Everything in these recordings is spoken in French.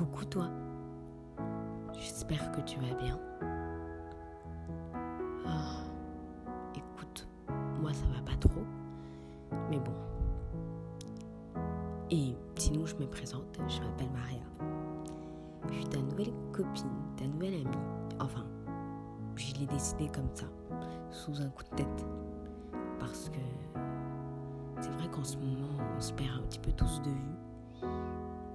Coucou toi. J'espère que tu vas bien. Ah, écoute, moi ça va pas trop. Mais bon. Et sinon je me présente, je m'appelle Maria. Je suis ta nouvelle copine, ta nouvelle amie. Enfin, je l'ai décidé comme ça, sous un coup de tête. Parce que c'est vrai qu'en ce moment, on se perd un petit peu tous de vue.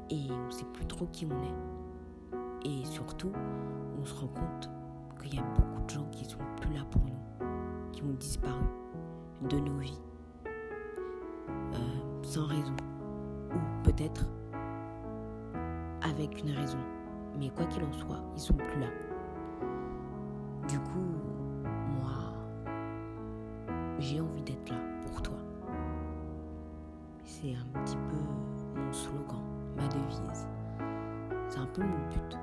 Et on sait plus trop qui on est. Et surtout, on se rend compte qu'il y a beaucoup de gens qui sont plus là pour nous, qui ont disparu de nos vies. Euh, sans raison. Ou peut-être avec une raison. Mais quoi qu'il en soit, ils sont plus là. Du coup, moi, j'ai envie d'être là pour toi. C'est un petit peu mon slogan, ma devise. C'est un peu mon but.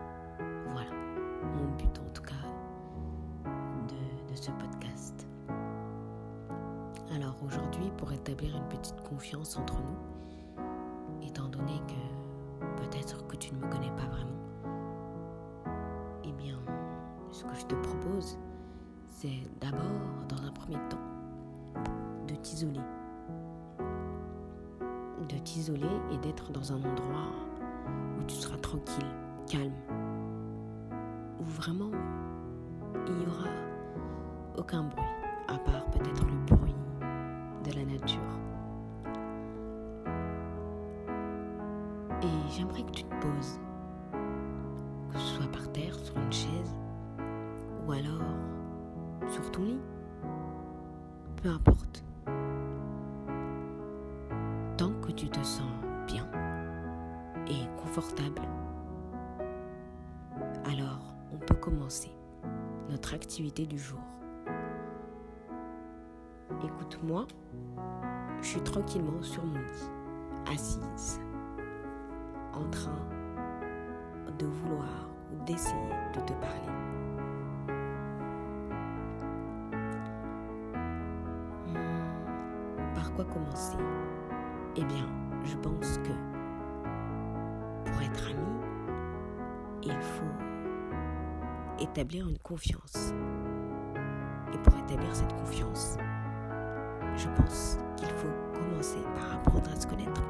Voilà, mon but en tout cas de, ce podcast. Alors aujourd'hui, pour établir une petite confiance entre nous, étant donné que peut-être que tu ne me connais pas vraiment, eh bien, ce que je te propose, c'est d'abord, dans un premier temps, de t'isoler. De t'isoler et d'être dans un endroit où tu seras tranquille, calme, où vraiment il n'y aura aucun bruit, à part peut-être le bruit de la nature. Et j'aimerais que tu te poses, que ce soit par terre, sur une chaise, ou alors sur ton lit. Peu importe. Tu te sens bien et confortable, alors on peut commencer notre activité du jour. Écoute-moi, je suis tranquillement sur mon lit, assise, en train de vouloir ou d'essayer de te parler. Hmm, Par quoi commencer? Eh bien, je pense que pour être ami, il faut établir une confiance. Et pour établir cette confiance, je pense qu'il faut commencer par apprendre à se connaître,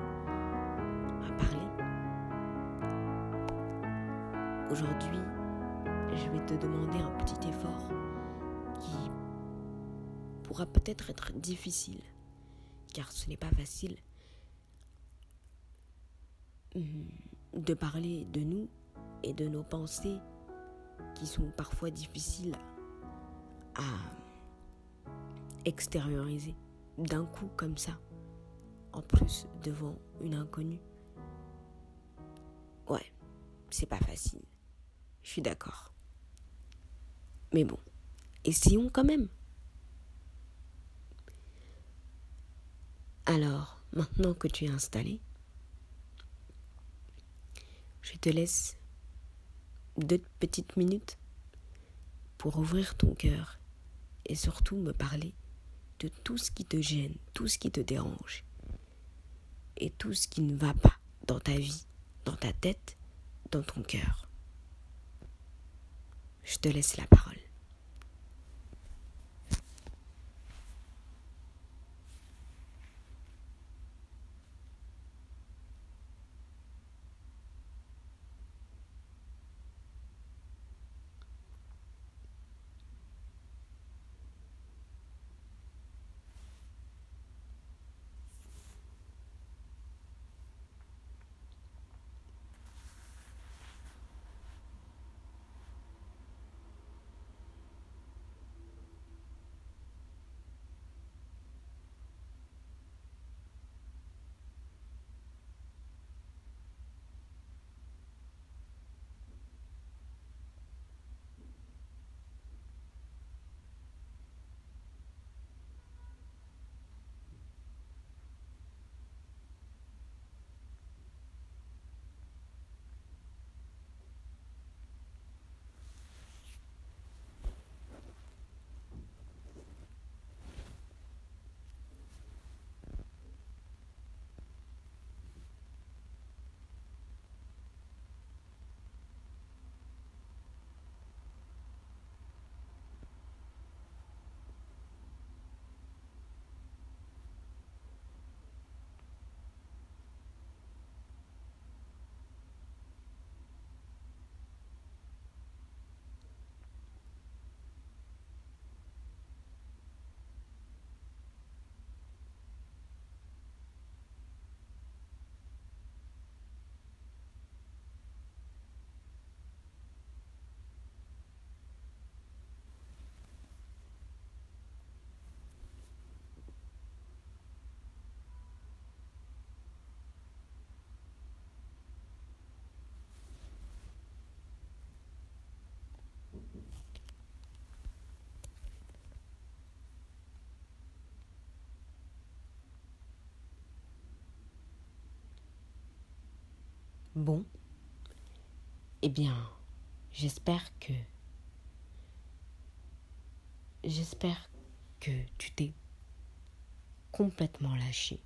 à parler. Aujourd'hui, je vais te demander un petit effort qui pourra peut-être être difficile, car ce n'est pas facile de parler de nous et de nos pensées qui sont parfois difficiles à extérioriser d'un coup comme ça, en plus devant une inconnue. Ouais, c'est pas facile. Je suis d'accord. Mais bon, essayons quand même. Alors, maintenant que tu es installé, je te laisse deux petites minutes pour ouvrir ton cœur et surtout me parler de tout ce qui te gêne, tout ce qui te dérange et tout ce qui ne va pas dans ta vie, dans ta tête, dans ton cœur. Je te laisse la parole. Bon, eh bien, j'espère que... J'espère que tu t'es complètement lâché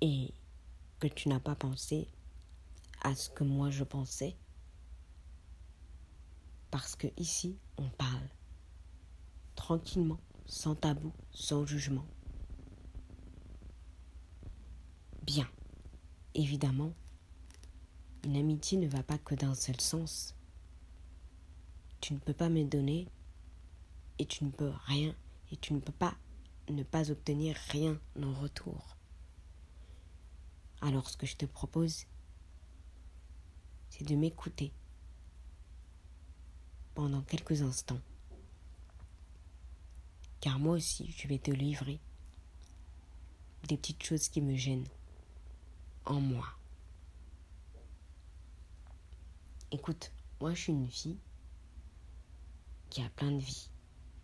et que tu n'as pas pensé à ce que moi je pensais. Parce que ici, on parle tranquillement, sans tabou, sans jugement. Bien, évidemment, une amitié ne va pas que d'un seul sens. Tu ne peux pas me donner et tu ne peux rien et tu ne peux pas ne pas obtenir rien en retour. Alors ce que je te propose, c'est de m'écouter pendant quelques instants. Car moi aussi, je vais te livrer des petites choses qui me gênent en moi. Écoute, moi je suis une fille qui a plein de vie,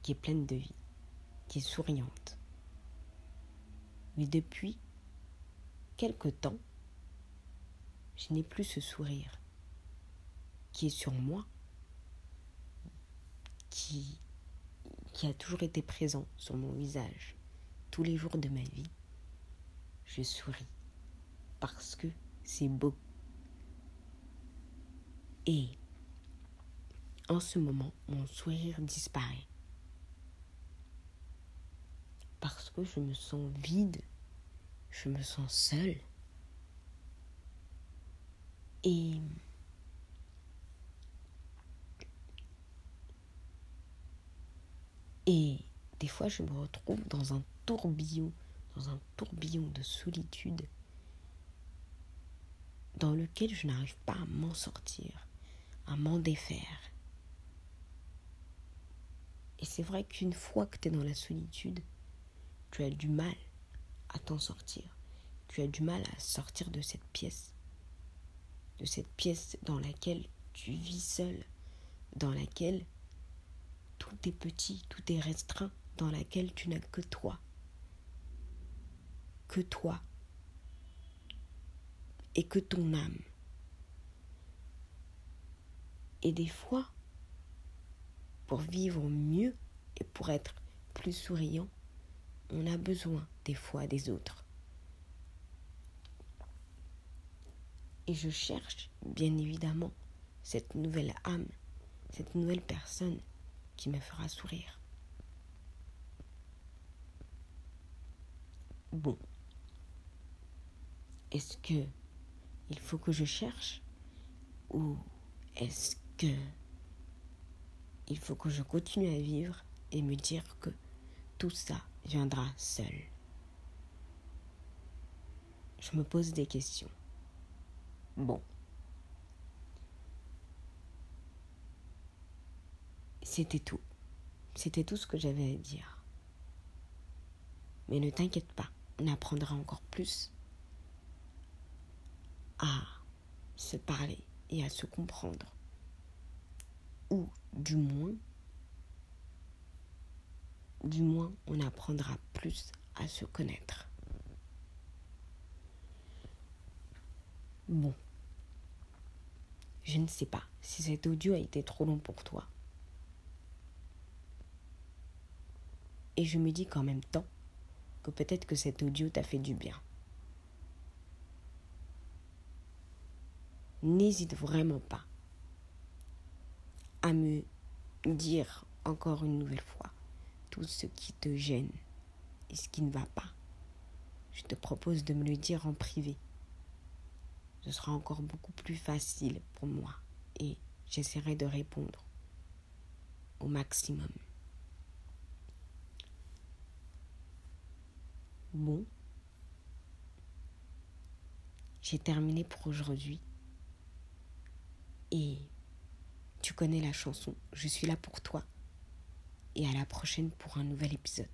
qui est pleine de vie, qui est souriante. Mais depuis quelque temps, je n'ai plus ce sourire qui est sur moi, qui, a toujours été présent sur mon visage. Tous les jours de ma vie, je souris parce que c'est beau. Et en ce moment, mon sourire disparaît. Parce que je me sens vide, je me sens seule. Et Et des fois, je me retrouve dans un tourbillon, dans un tourbillon de solitude dans lequel je n'arrive pas à m'en sortir à m'en défaire. Et c'est vrai qu'une fois que tu es dans la solitude, tu as du mal à t'en sortir. Tu as du mal à sortir de cette pièce. De cette pièce dans laquelle tu vis seul. Dans laquelle tout est petit, tout est restreint. Dans laquelle tu n'as que toi. Que toi. Et que ton âme. Et des fois, pour vivre mieux et pour être plus souriant, on a besoin des fois des autres. Et je cherche, bien évidemment, cette nouvelle âme, cette nouvelle personne qui me fera sourire. Bon. Est-ce que il faut que je cherche ou est-ce il faut que je continue à vivre et me dire que tout ça viendra seul. Je me pose des questions. Bon. C'était tout. C'était tout ce que j'avais à dire. Mais ne t'inquiète pas, on apprendra encore plus à se parler et à se comprendre ou du moins, du moins on apprendra plus à se connaître. Bon, je ne sais pas si cet audio a été trop long pour toi. Et je me dis qu'en même temps, que peut-être que cet audio t'a fait du bien. N'hésite vraiment pas me dire encore une nouvelle fois tout ce qui te gêne et ce qui ne va pas. Je te propose de me le dire en privé. Ce sera encore beaucoup plus facile pour moi et j'essaierai de répondre au maximum. Bon, j'ai terminé pour aujourd'hui et tu connais la chanson, je suis là pour toi. Et à la prochaine pour un nouvel épisode.